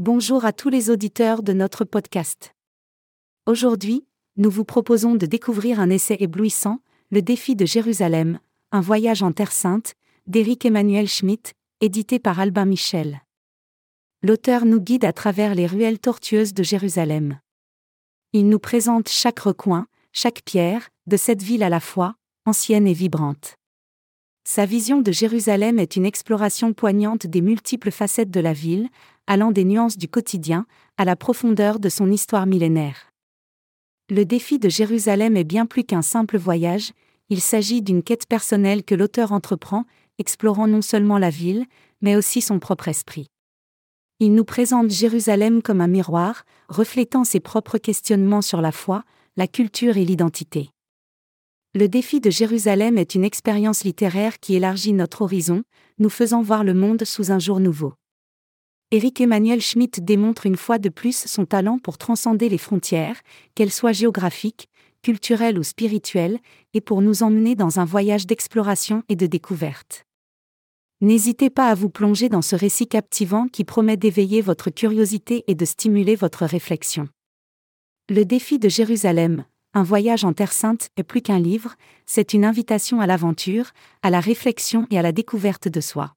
Bonjour à tous les auditeurs de notre podcast. Aujourd'hui, nous vous proposons de découvrir un essai éblouissant, Le défi de Jérusalem, un voyage en Terre Sainte, d'Éric Emmanuel Schmitt, édité par Albin Michel. L'auteur nous guide à travers les ruelles tortueuses de Jérusalem. Il nous présente chaque recoin, chaque pierre, de cette ville à la fois, ancienne et vibrante. Sa vision de Jérusalem est une exploration poignante des multiples facettes de la ville, allant des nuances du quotidien à la profondeur de son histoire millénaire. Le défi de Jérusalem est bien plus qu'un simple voyage, il s'agit d'une quête personnelle que l'auteur entreprend, explorant non seulement la ville, mais aussi son propre esprit. Il nous présente Jérusalem comme un miroir, reflétant ses propres questionnements sur la foi, la culture et l'identité. Le défi de Jérusalem est une expérience littéraire qui élargit notre horizon, nous faisant voir le monde sous un jour nouveau. Éric Emmanuel Schmitt démontre une fois de plus son talent pour transcender les frontières, qu'elles soient géographiques, culturelles ou spirituelles, et pour nous emmener dans un voyage d'exploration et de découverte. N'hésitez pas à vous plonger dans ce récit captivant qui promet d'éveiller votre curiosité et de stimuler votre réflexion. Le défi de Jérusalem, un voyage en Terre Sainte est plus qu'un livre, c'est une invitation à l'aventure, à la réflexion et à la découverte de soi.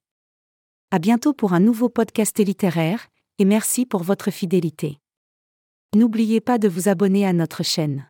À bientôt pour un nouveau podcast littéraire, et merci pour votre fidélité. N'oubliez pas de vous abonner à notre chaîne.